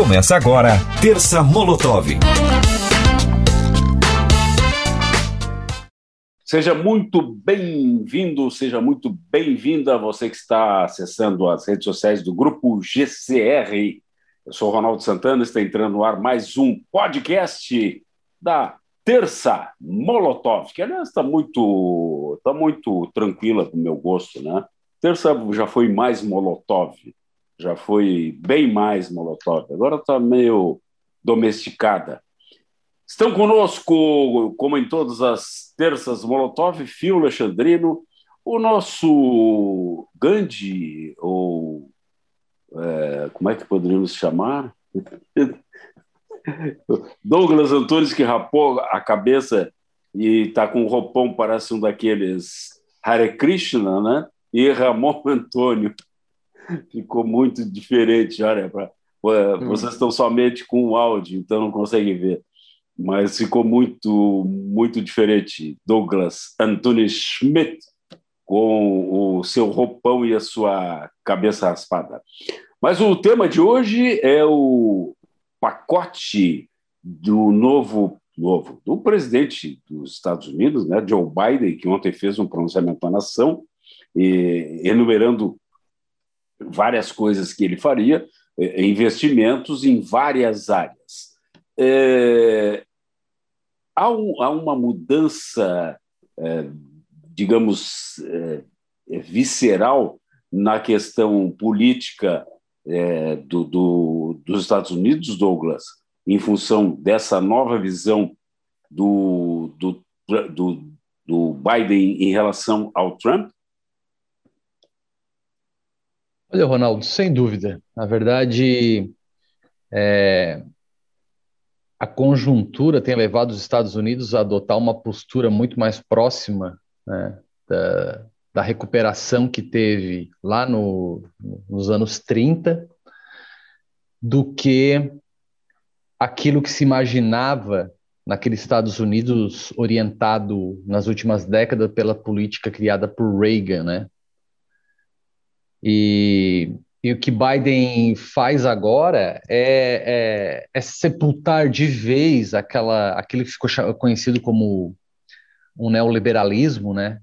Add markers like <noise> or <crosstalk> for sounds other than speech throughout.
Começa agora, Terça Molotov. Seja muito bem-vindo, seja muito bem-vinda você que está acessando as redes sociais do Grupo GCR. Eu sou Ronaldo Santana, está entrando no ar mais um podcast da Terça Molotov, que aliás está muito, tá muito tranquila para o meu gosto, né? Terça já foi mais Molotov, já foi bem mais Molotov, agora está meio domesticada. Estão conosco, como em todas as terças Molotov, Fio Alexandrino, o nosso Gandhi, ou é, como é que poderíamos chamar? <laughs> Douglas Antunes, que rapou a cabeça e está com um roupão, parece um daqueles Hare Krishna, né? E Ramon Antônio, ficou muito diferente. Olha, pra, hum. vocês estão somente com o áudio, então não conseguem ver. Mas ficou muito, muito diferente. Douglas Antunes Schmidt, com o seu roupão e a sua cabeça raspada. Mas o tema de hoje é o pacote do novo, novo do presidente dos Estados Unidos, né, Joe Biden, que ontem fez um pronunciamento à nação, e, enumerando várias coisas que ele faria, é, investimentos em várias áreas. É, há, um, há, uma mudança, é, digamos, é, visceral na questão política é, do, do, dos Estados Unidos, Douglas, em função dessa nova visão do, do, do, do Biden em relação ao Trump? Olha, Ronaldo, sem dúvida. Na verdade, é, a conjuntura tem levado os Estados Unidos a adotar uma postura muito mais próxima né, da, da, recuperação que teve lá no, nos anos 30 do que aquilo que se imaginava naqueles Estados Unidos orientado nas últimas décadas pela política criada por Reagan, né? E, e o que Biden faz agora é, é, é, sepultar de vez aquela, aquele que ficou conhecido como um neoliberalismo, né?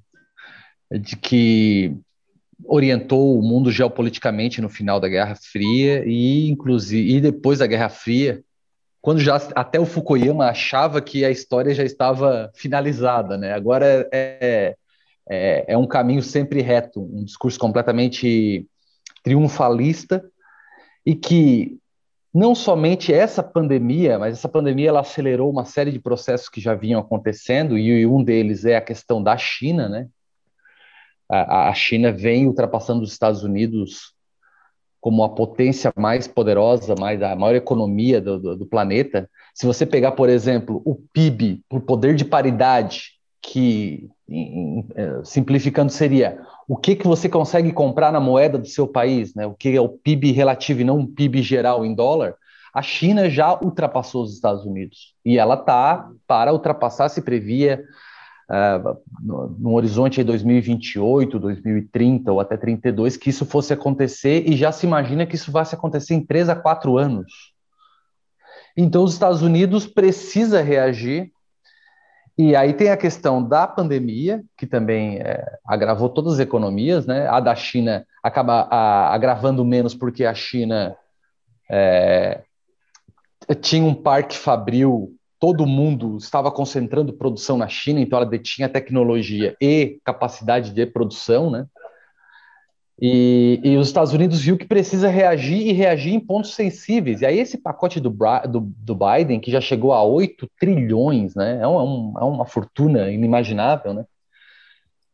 De que orientou o mundo geopoliticamente no final da Guerra Fria e inclusive e depois da Guerra Fria, quando já até o Fukuyama achava que a história já estava finalizada, né? Agora é, é, é um caminho sempre reto, um discurso completamente triunfalista e que não somente essa pandemia, mas essa pandemia ela acelerou uma série de processos que já vinham acontecendo e um deles é a questão da China, né? A, a China vem ultrapassando os Estados Unidos como a potência mais poderosa, mais a maior economia do, do, do planeta. Se você pegar, por exemplo, o PIB por poder de paridade que, é, simplificando, seria o que, que você consegue comprar na moeda do seu país, né? o que é o PIB relativo e não um PIB geral em dólar, a China já ultrapassou os Estados Unidos. E ela está para ultrapassar, se previa, uh, no, no, horizonte de 2028, 2030 ou até 32, que isso fosse acontecer, e já se imagina que isso vai se acontecer em três a quatro anos. Então, os Estados Unidos precisa reagir e aí tem a questão da pandemia, que também é, agravou todas as economias, né? A da China acaba a, agravando menos porque a China é, tinha um parque fabril, todo mundo estava concentrando produção na China, então ela detinha tecnologia e capacidade de produção, né? E, e, os Estados Unidos viu que precisa reagir e reagir em pontos sensíveis. E aí esse pacote do, do, do Biden, que já chegou a 8 trilhões, né? É, um, é uma fortuna inimaginável, né?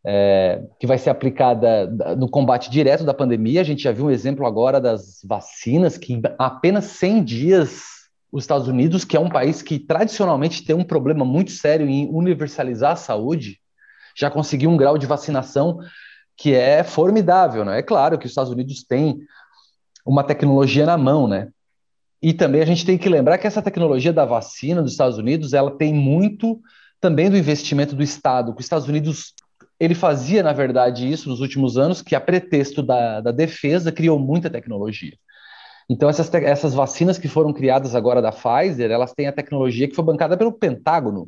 É, que vai ser aplicada no combate direto da pandemia. A gente já viu um exemplo agora das vacinas, que apenas 100 dias os Estados Unidos, que é um país que tradicionalmente tem um problema muito sério em universalizar a saúde, já conseguiu um grau de vacinação que é formidável, né? É claro que os Estados Unidos têm uma tecnologia na mão, né? E também a gente tem que lembrar que essa tecnologia da vacina dos Estados Unidos, ela tem muito também do investimento do Estado, que os Estados Unidos ele fazia, na verdade, isso nos últimos anos, que a pretexto da, da defesa criou muita tecnologia. Então, essas, essas vacinas que foram criadas agora da Pfizer, elas têm a tecnologia que foi bancada pelo Pentágono,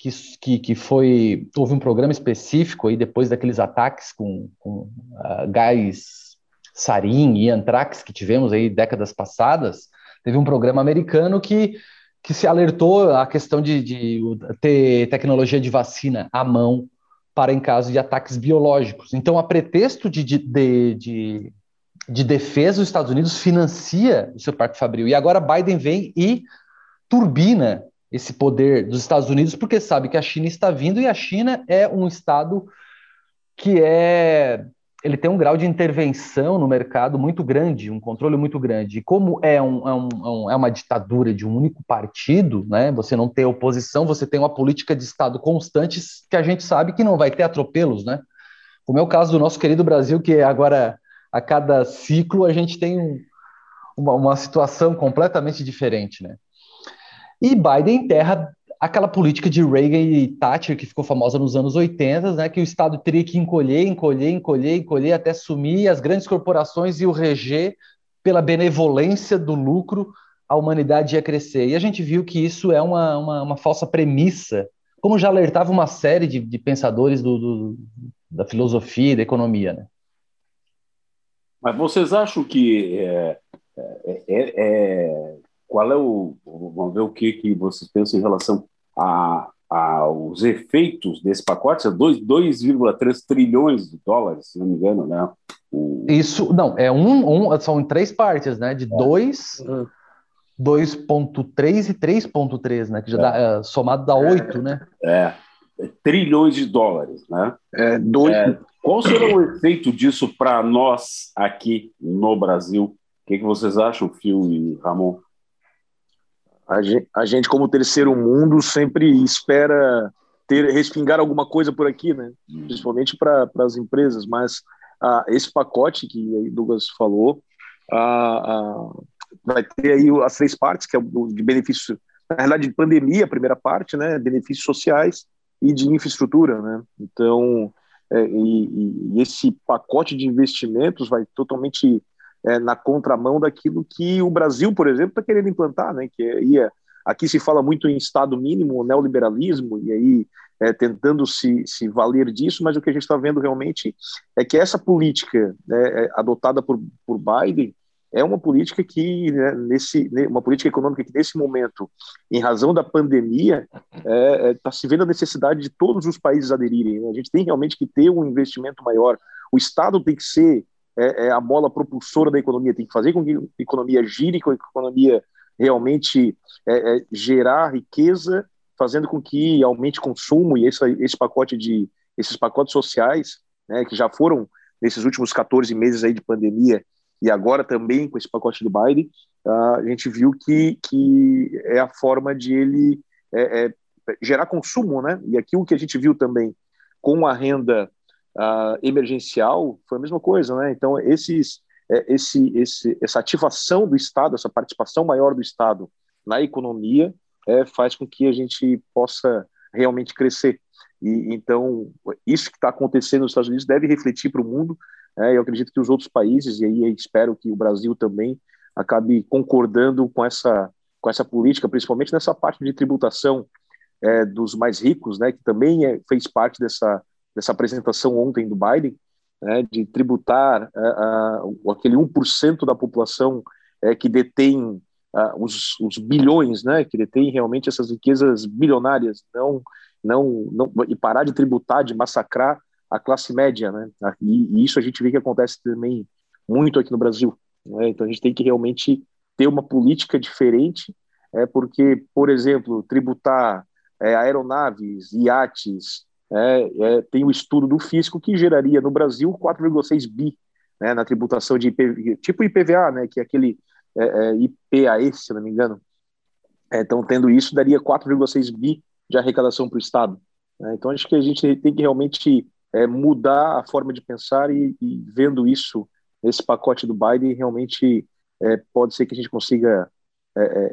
que, que, que foi. Houve um programa específico aí depois daqueles ataques com, com uh, gás sarin e antrax que tivemos aí décadas passadas. Teve um programa americano que, que se alertou a questão de, de ter tecnologia de vacina à mão para em caso de ataques biológicos. Então, a pretexto de, de, de, de defesa, os Estados Unidos financia o seu parque fabril. E agora Biden vem e turbina esse poder dos Estados Unidos, porque sabe que a China está vindo e a China é um estado que é ele tem um grau de intervenção no mercado muito grande, um controle muito grande. E como é, um, é, um, é uma ditadura de um único partido, né? Você não tem oposição, você tem uma política de Estado constante que a gente sabe que não vai ter atropelos, né? Como é o caso do nosso querido Brasil, que agora a cada ciclo a gente tem uma, uma situação completamente diferente, né? E Biden enterra aquela política de Reagan e Thatcher que ficou famosa nos anos 80, né, que o Estado teria que encolher, encolher, encolher, encolher até sumir, e as grandes corporações iam reger pela benevolência do lucro, a humanidade ia crescer. E a gente viu que isso é uma, uma, uma falsa premissa, como já alertava uma série de, de pensadores do, do, da filosofia e da economia. Né? Mas vocês acham que é, é, é, é qual é o. Vamos ver o que, que vocês pensam em relação a, aos efeitos desse pacote, é 2,3 trilhões de dólares, se não me engano, né? O... Isso, não, é um, um, são em três partes, né? De 2, é. 2,3 e 3,3, né? Que já é. dá, é, somado dá 8, é. né? É, trilhões de dólares, né? É, dois... É, qual será o efeito disso para nós aqui no Brasil? O que, que vocês acham, Fio e Ramon? A gente, a gente, como terceiro mundo, sempre espera ter respingar alguma coisa por aqui, né? Uhum. Principalmente para as empresas. Mas ah, esse pacote que o Douglas falou ah, ah, vai ter aí as três partes, que é o de benefícios, na realidade, de pandemia, a primeira parte, né? Benefícios sociais e de infraestrutura, né? Então, é, e, e, esse pacote de investimentos vai totalmente é, na contramão daquilo que o Brasil, por exemplo, está querendo implantar, né? Que é, é, aqui se fala muito em Estado mínimo, neoliberalismo, e aí é, tentando se, se valer disso, mas o que a gente está vendo realmente é que essa política né, é, adotada por, por Biden é uma política que né, nesse uma política econômica que nesse momento em razão da pandemia está é, se vendo a necessidade de todos os países aderirem né? a gente tem realmente que ter um investimento maior o estado tem que ser é, é, a mola propulsora da economia, tem que fazer com que a economia gire, com que a economia realmente é, é, gerar riqueza, fazendo com que aumente consumo e esse, esse pacote de esses pacotes sociais, né, que já foram nesses últimos 14 meses aí de pandemia e agora também com esse pacote do Biden, a gente viu que, que é a forma de ele é, é, gerar consumo, né? E aquilo que a gente viu também com a renda uh, emergencial foi a mesma coisa, né? Então esses, é, esse, esse, essa ativação do Estado, essa participação maior do Estado na economia é, faz com que a gente possa realmente crescer. E então isso que está acontecendo nos Estados Unidos deve refletir para o mundo. É, eu acredito que os outros países e aí espero que o Brasil também acabe concordando com essa com essa política, principalmente nessa parte de tributação é, dos mais ricos, né, que também é, fez parte dessa dessa apresentação ontem do Biden, né, de tributar uh, uh, aquele 1% da população uh, que detém os, os, bilhões, né, que detém realmente essas riquezas bilionárias, não, não, não, e parar de tributar, de massacrar a classe média. Né, e, e isso a gente vê que acontece também muito aqui no Brasil. Né, então a gente tem que realmente ter uma política diferente, é, porque, por exemplo, tributar é, aeronaves, iates, é, é, tem o estudo do fisco que geraria no Brasil 4,6 bi né, na tributação de IPV, tipo IPVA, né, que é aquele é, é IPAE, se não me engano. É, então, tendo isso, daria 4,6 bi de arrecadação para o Estado. Né? Então, acho que a gente tem que realmente é, mudar a forma de pensar e, e, vendo isso nesse pacote do Biden, realmente pode ser que a gente consiga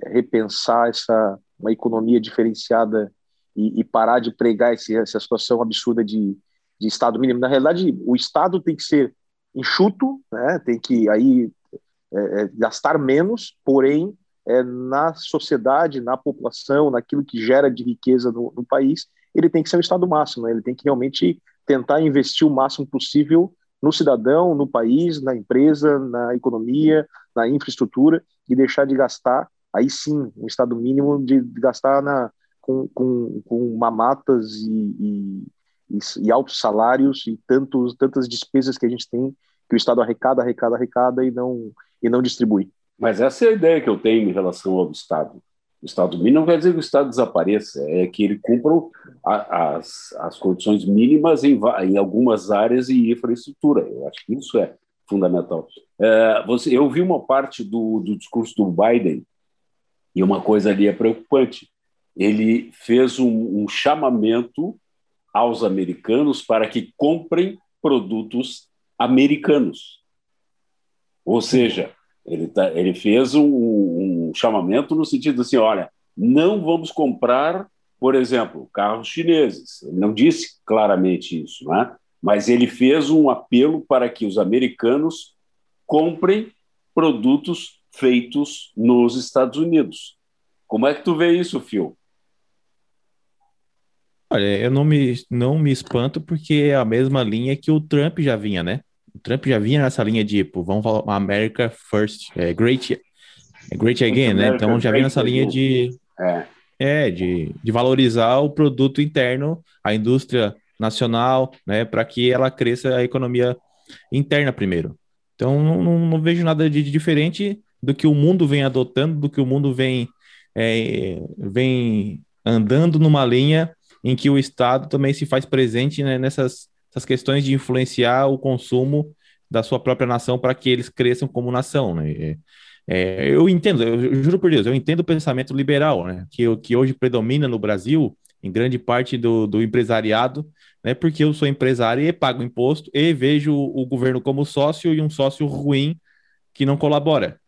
repensar essa uma economia diferenciada e, e parar de pregar esse, essa situação absurda de, de Estado mínimo. Na realidade, o Estado tem que ser enxuto, né? tem que aí é, é, gastar menos, porém é, na sociedade, na população, naquilo que gera de riqueza no, no país, ele tem que ser o Estado máximo, né? ele tem que realmente tentar investir o máximo possível no cidadão, no país, na empresa, na economia, na infraestrutura e deixar de gastar, aí sim, um Estado mínimo de, de gastar na, com, com, com mamatas e, e, e, altos salários e tantos, tantas despesas que a gente tem que o Estado arrecada, arrecada, arrecada e não, e não distribui. Mas essa é a ideia que eu tenho em relação ao Estado. O Estado mínimo não quer dizer que o Estado desapareça, é que ele cumpra as, as condições mínimas em, em algumas áreas e infraestrutura. Eu acho que isso é fundamental. É, você, eu vi uma parte do, do discurso do Biden e uma coisa ali é preocupante. Ele fez um, um chamamento aos americanos para que comprem produtos americanos. Ou seja, ele, tá, ele fez um, um, chamamento no sentido assim: olha, não vamos comprar, por exemplo, carros chineses. Ele não disse claramente isso, né? mas ele fez um apelo para que os americanos comprem produtos feitos nos Estados Unidos. Como é que tu vê isso, Phil? Olha, eu não me, não me espanto porque é a mesma linha que o Trump já vinha, né? O Trump já vinha nessa linha de, tipo, vamos falar America First, é great, é great again, né? Então já vinha nessa linha de, é. é, de, de valorizar o produto interno, a indústria nacional, né? Para que ela cresça a economia interna primeiro. Então não, não, não, vejo nada de diferente do que o mundo vem adotando, do que o mundo vem, é, vem andando numa linha em que o Estado também se faz presente né, nessas essas questões de influenciar o consumo da sua própria nação para que eles cresçam como nação, né? É, é eu entendo, eu juro por Deus, eu entendo o pensamento liberal, né? Que, que hoje predomina no Brasil, em grande parte do, do empresariado, né? Porque eu sou empresário e pago imposto e vejo o governo como sócio e um sócio ruim que não colabora.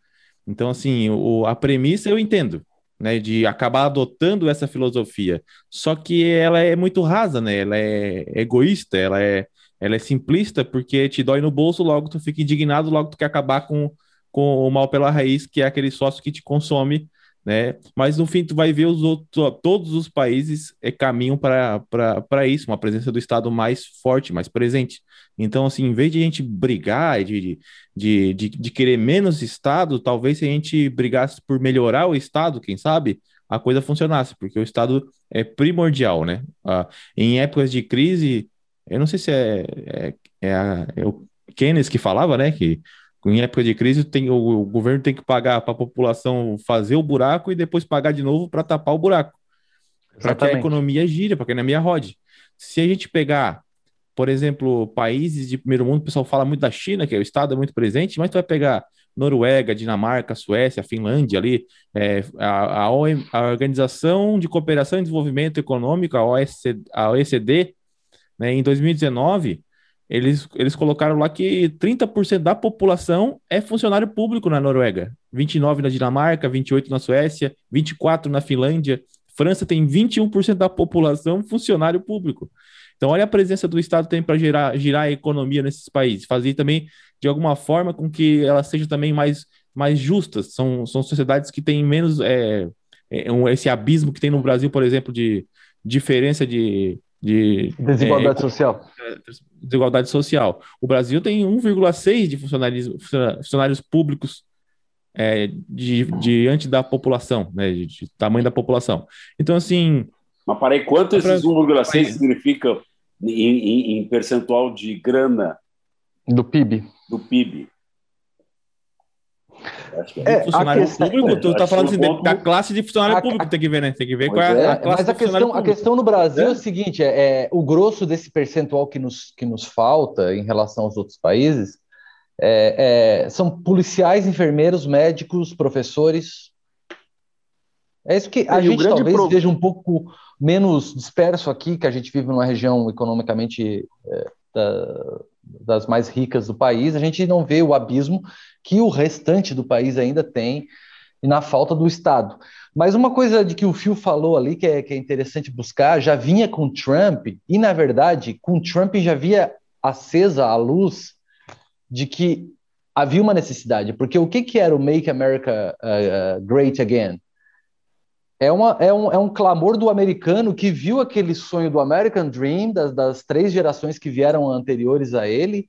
Então, assim, o, a premissa eu entendo, né, de acabar adotando essa filosofia. Só que ela é muito rasa, né? Ela é egoísta, ela é, ela é simplista porque te dói no bolso, logo tu fica indignado, logo tu quer acabar com, com o mal pela raiz, que é aquele sócio que te consome né? Mas no fim tu vai ver os outros, todos os países é, caminham para isso, uma presença do Estado mais forte, mais presente. Então, assim, em vez de a gente brigar, de, de, de, de querer menos Estado, talvez se a gente brigasse por melhorar o Estado, quem sabe, a coisa funcionasse, porque o Estado é primordial, né? Ah, em épocas de crise, eu não sei se é, é, é, a, é o Keynes que falava, né, que em época de crise, tem, o, o governo tem que pagar para a população fazer o buraco e depois pagar de novo para tapar o buraco. Para que a economia gire, para que a economia rode. Se a gente pegar, por exemplo, países de primeiro mundo, o pessoal fala muito da China, que é o Estado é muito presente, mas tu vai pegar Noruega, Dinamarca, Suécia, Finlândia ali, é, a, a, OM, a, Organização de Cooperação e Desenvolvimento Econômico, a OECD, a OECD né, em 2019, eles, eles colocaram lá que 30% da população é funcionário público na Noruega, 29 na Dinamarca, 28 na Suécia, 24 na Finlândia. França tem 21% da população funcionário público. Então, olha a presença do Estado tem para girar, girar a economia nesses países, fazer também de alguma forma com que elas sejam também mais, mais justas. São, são sociedades que têm menos é, é, esse abismo que tem no Brasil, por exemplo, de diferença de, de desigualdade é, social. Desigualdade social. O Brasil tem 1,6 de funcionários, funcionários públicos é, de, diante da população, né, de, de, tamanho da população. Então, assim. Mas parei, quanto esses 1,6 significam em, em, em percentual de grana? Do PIB. Do PIB. É, funcionário questão, público, tu tá falando assim, ponto... da classe de funcionário a, público, tem que ver, né? Tem que ver qual é, a classe Mas a questão, a questão no Brasil é, é o seguinte: é, é, o grosso desse percentual que nos, que nos falta em relação aos outros países é, é, são policiais, enfermeiros, médicos, professores. É isso que a gente talvez pro... veja um pouco menos disperso aqui, que a gente vive numa região economicamente é, da, das mais ricas do país, a gente não vê o abismo que o restante do país ainda tem na falta do Estado. Mas uma coisa de que o Phil falou ali, que é, que é interessante buscar, já vinha com Trump, e na verdade, com Trump já havia acesa a luz de que havia uma necessidade, porque o que, que era o Make America uh, Great Again? É, uma, é, um, é um clamor do americano que viu aquele sonho do American Dream, das, das três gerações que vieram anteriores a ele,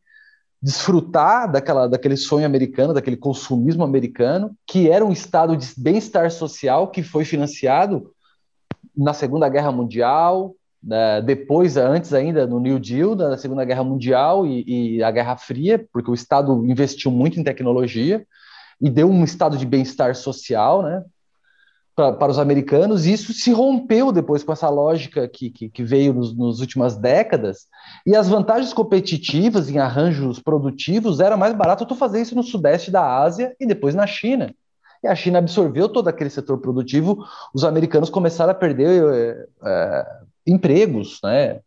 desfrutar daquela, daquele sonho americano, daquele consumismo americano, que era um estado de bem-estar social que foi financiado na Segunda Guerra Mundial, né, depois, antes ainda, no New Deal, da Segunda Guerra Mundial e, e a Guerra Fria, porque o Estado investiu muito em tecnologia e deu um estado de bem-estar social, né? Para os americanos, e isso se rompeu depois com essa lógica que, que, que veio nos, nos, últimas décadas, e as vantagens competitivas em arranjos produtivos era mais barato tu fazer isso no sudeste da Ásia e depois na China. E a China absorveu todo aquele setor produtivo, os americanos começaram a perder é, empregos, né?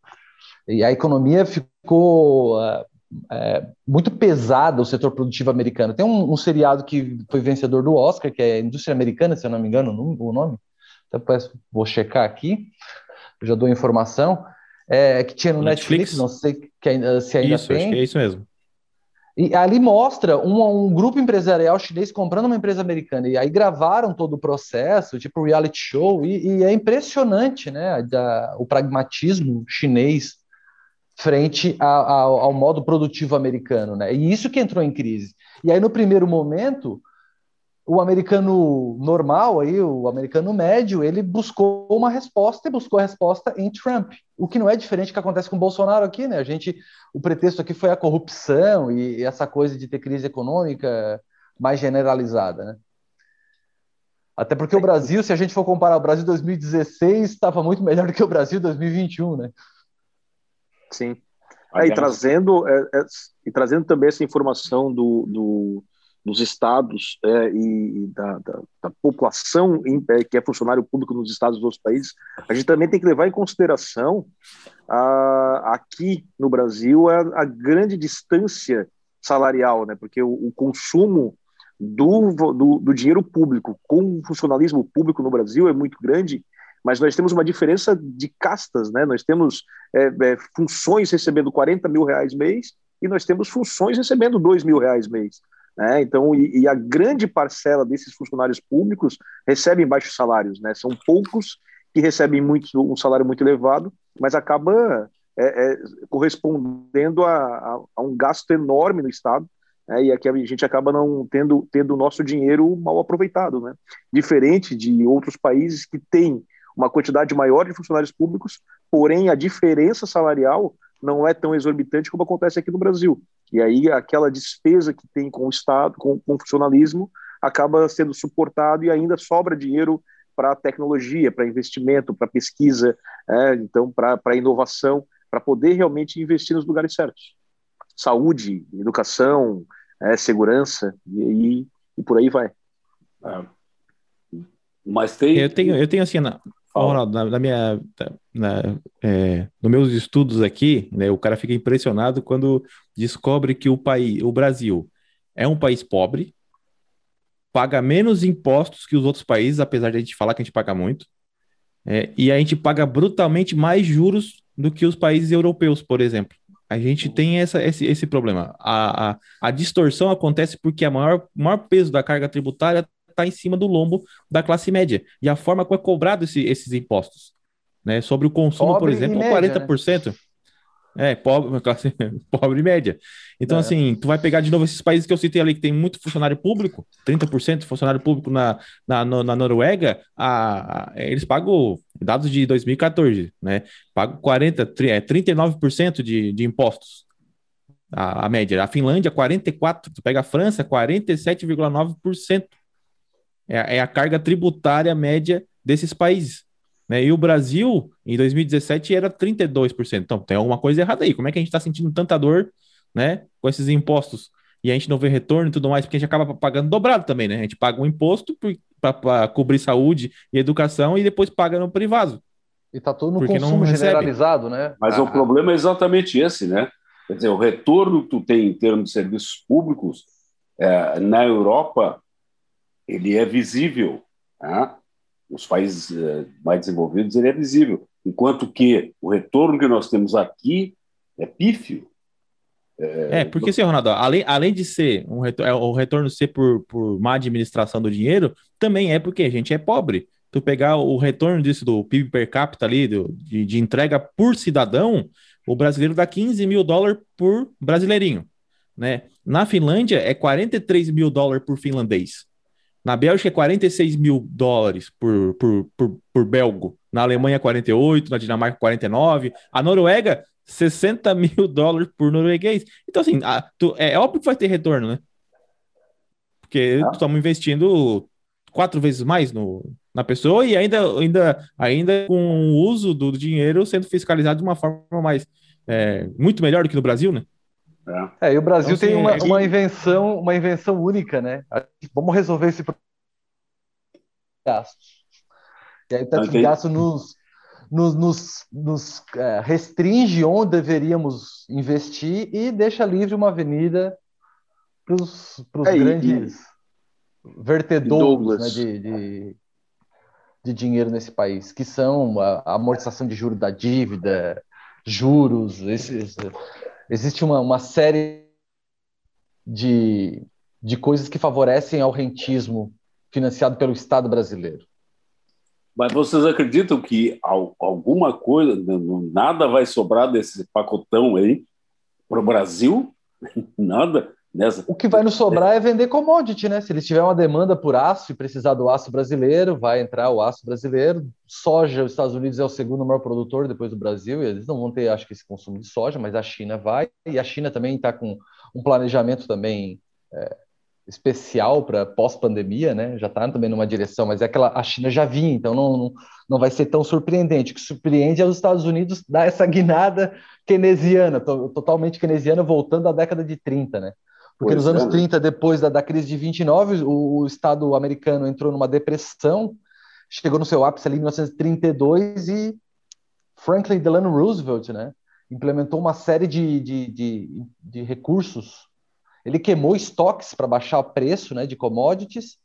E a economia ficou é, é, muito pesada, o setor produtivo americano. Tem um, um, seriado que foi vencedor do Oscar, que é Indústria Americana, se eu não me engano o nome. Depois vou checar aqui, eu já dou informação. É, que tinha no Netflix, Netflix não sei que ainda, se ainda isso, tem. Acho que é isso mesmo. E ali mostra um, um, grupo empresarial chinês comprando uma empresa americana. E aí gravaram todo o processo, tipo reality show, e, e é impressionante né, da, o pragmatismo chinês frente a, a, ao modo produtivo americano. Né? E isso que entrou em crise. E aí, no primeiro momento, o americano normal, aí, o americano médio, ele buscou uma resposta e buscou a resposta em Trump, o que não é diferente do que acontece com o Bolsonaro aqui, né? A gente, o pretexto aqui foi a corrupção e, e essa coisa de ter crise econômica mais generalizada, né? Até porque o Brasil, se a gente for comparar o Brasil 2016, estava muito melhor do que o Brasil 2021, né? Sim. É, e, trazendo, é, é, e trazendo também essa informação do, do dos estados é, e, da, da, da, população em, é, que é funcionário público nos estados dos outros países, a gente também tem que levar em consideração a, aqui no Brasil a, a grande distância salarial, né? porque o, o consumo do, do, do, dinheiro público com o funcionalismo público no Brasil é muito grande, mas nós temos uma diferença de castas, né? nós temos é, é funções recebendo 40 mil reais mês e nós temos funções recebendo 2 mil reais mês. Né? Então, e, e, a grande parcela desses funcionários públicos recebem baixos salários, né? São poucos que recebem muito, um salário muito elevado, mas acaba é, é, correspondendo a, a, a, um gasto enorme no Estado, né? e aqui a gente acaba não tendo, tendo o nosso dinheiro mal aproveitado, né? Diferente de outros países que têm uma quantidade maior de funcionários públicos, porém a diferença salarial não é tão exorbitante como acontece aqui no Brasil. E aí aquela despesa que tem com o Estado, com, com o funcionalismo, acaba sendo suportado e ainda sobra dinheiro para tecnologia, para investimento, para pesquisa, é, então para inovação, para poder realmente investir nos lugares certos. Saúde, educação, é, segurança e, e, por aí vai. É. Mas tem. Eu tenho, eu tenho assim, na, Ronaldo, na, na minha, na, é, nos meus estudos aqui, né, o cara fica impressionado quando descobre que o país, o Brasil, é um país pobre, paga menos impostos que os outros países, apesar de a gente falar que a gente paga muito, é, e a gente paga brutalmente mais juros do que os países europeus, por exemplo. A gente tem essa, esse, esse problema. A, a, a distorção acontece porque a maior, maior peso da carga tributária está em cima do lombo da classe média. E a forma como é cobrado esse, esses impostos. Né? Sobre o consumo, pobre por exemplo, média, 40%. Né? É, pobre, <laughs> classe pobre média. Então, é. assim, tu vai pegar de novo esses países que eu citei ali, que tem muito funcionário público, 30% de funcionário público na, na, na Noruega, a, a, eles pagam, dados de 2014, né? Pagam 40, 39% de, de impostos. A, a média. A Finlândia, 44%. Tu pega a França, 47,9%. É, é a carga tributária média desses países. Né? E o Brasil, em 2017, era 32%. Então, tem alguma coisa errada aí. Como é que a gente está sentindo tanta dor né, com esses impostos? E a gente não vê retorno e tudo mais, porque a gente acaba pagando dobrado também, né? A gente paga um imposto para cobrir saúde e educação e depois paga no privado. E está todo no consumo generalizado, né? Mas ah. o problema é exatamente esse, né? Quer dizer, o retorno que tu tem em termos de serviços públicos é, na Europa ele é visível. Né? Nos países eh, mais desenvolvidos, ele é visível. Enquanto que o retorno que nós temos aqui é pífio. É, é porque, senhor Ronaldo, além, além de ser um retorno, é, o retorno ser por, por má administração do dinheiro, também é porque a gente é pobre. Tu pegar o retorno disso do PIB per capita ali, do, de, de entrega por cidadão, o brasileiro dá 15 mil dólares por brasileirinho. Né? Na Finlândia é 43 mil dólares por finlandês. Na Bélgica é 46 mil dólares por, por, por, por belgo. Na Alemanha, 48, na Dinamarca, 49. A Noruega, 60 mil <laughs> dólares por norueguês. Então, assim, a, tu, é, é óbvio que vai ter retorno, né? Porque ah. estamos investindo quatro vezes mais no, na pessoa e ainda, ainda, ainda com o uso do dinheiro sendo fiscalizado de uma forma mais é, muito melhor do que no Brasil, né? É, e o Brasil então, tem uma, é uma, invenção, uma invenção única, né? Vamos resolver esse gasto. E aí o teto de gasto nos, nos, nos, nos é, restringe onde deveríamos investir e deixa livre uma avenida para os é, grandes e, vertedouros né, de, de, de, dinheiro nesse país, que são a, a amortização de juros da dívida, juros, esses existe uma, uma série de, de coisas que favorecem ao rentismo financiado pelo Estado brasileiro. Mas vocês acreditam que alguma coisa, nada vai sobrar desse pacotão aí para o Brasil? <laughs> Nada? Nessa... O que vai nos sobrar é vender commodity, né? Se eles tiverem uma demanda por aço e precisar do aço brasileiro, vai entrar o aço brasileiro. Soja, os Estados Unidos é o segundo maior produtor depois do Brasil, e eles não vão ter, acho que, esse consumo de soja, mas a China vai, e a China também está com um planejamento também é, especial para pós-pandemia, né? Já está também numa direção, mas é aquela a China já vinha, então não, não, não vai ser tão surpreendente. O que surpreende é os Estados Unidos dar essa guinada <laughs> keynesiana, totalmente keynesiana, voltando à década de 30, né? Porque pois nos anos é. 30, depois da, da crise de 29, o, o Estado americano entrou numa depressão, chegou no seu ápice ali em 1932 e Franklin Delano Roosevelt, né, implementou uma série de, de, de, de recursos. Ele queimou estoques para baixar o preço né, de commodities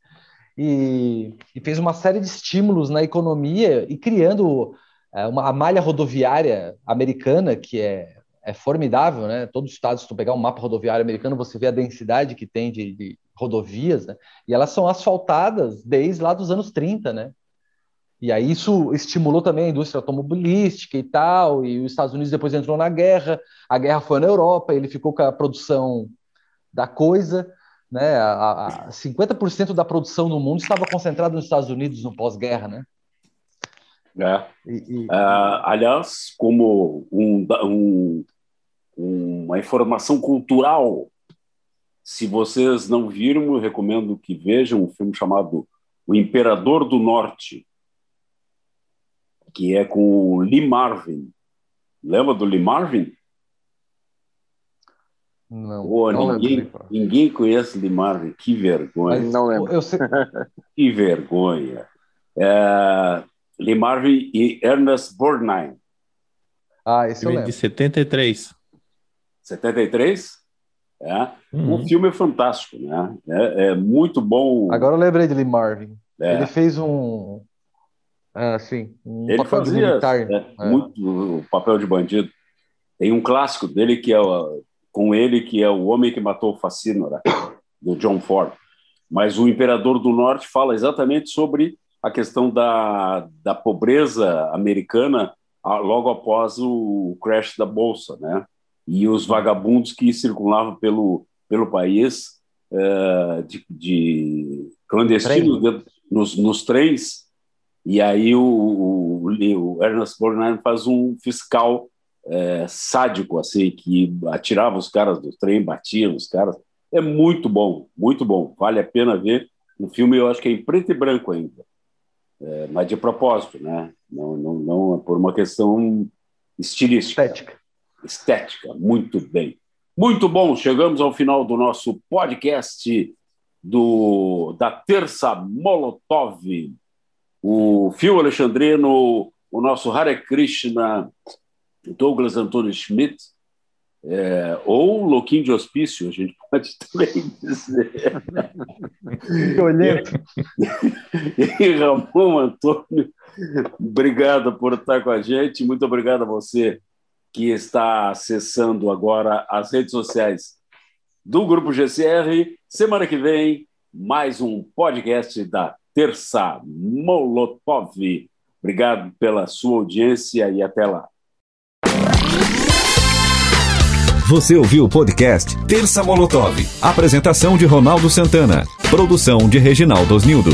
e, e, fez uma série de estímulos na economia e criando é, uma, a malha rodoviária americana, que é é formidável, né? Todos os estados, se tu pegar um mapa rodoviário americano, você vê a densidade que tem de, de rodovias, né? E elas são asfaltadas desde lá dos anos 30, né? E aí isso estimulou também a indústria automobilística e tal, e os Estados Unidos depois entrou na guerra, a guerra foi na Europa, ele ficou com a produção da coisa, né? A, a 50% da produção do mundo estava concentrada nos Estados Unidos no pós-guerra, né? É. E, e... Uh, aliás, como um, um, uma informação cultural, se vocês não viram, eu recomendo que vejam um filme chamado O Imperador do Norte, que é com o Lee Marvin. Lembra do Lee Marvin? Não, oh, não ninguém, ninguém conhece Lee Marvin. Que vergonha. Mas não lembro. Eu sei... <laughs> que vergonha. É, Lee Marvin e Ernest Borgnine. Ah, esse eu lembro. De 73. 73? É. Uhum. O filme é fantástico, né? É, é, muito bom. Agora eu lembrei de Lee Marvin. É. Ele fez um. Assim, um Ele papel fazia, de militar. É, é, muito o papel de bandido. Tem um clássico dele que é com ele, que é O Homem que Matou o Facínora, do John Ford. Mas o Imperador do Norte fala exatamente sobre a questão da, da pobreza americana logo após o crash da bolsa, né? E os vagabundos que circulavam pelo pelo país uh, de, de clandestinos nos, nos trens. E aí o, o, o Ernest Borgnine faz um fiscal é, sádico, assim, que atirava os caras do trem, batia os caras. É muito bom, muito bom. Vale a pena ver. O filme eu acho que é em preto e branco ainda é, mas de propósito, né? Não, não, não é por uma questão estilística. Estética. Estética, muito bem. Muito bom, chegamos ao final do nosso podcast do, da Terça Molotov. O Fio Alexandrino, o nosso Hare Krishna, Douglas Antônio Schmidt, é, ou louquinho de hospício, a gente pode <laughs> também dizer. e Ramon Antônio, obrigado por estar com a gente, muito obrigado a você que está acessando agora as redes sociais do Grupo GCR. Semana que vem, mais um podcast da Terça Molotov. Obrigado pela sua audiência e até lá. Você ouviu o podcast Terça Molotov. Apresentação de Ronaldo Santana. Produção de Reginaldo Osnildo.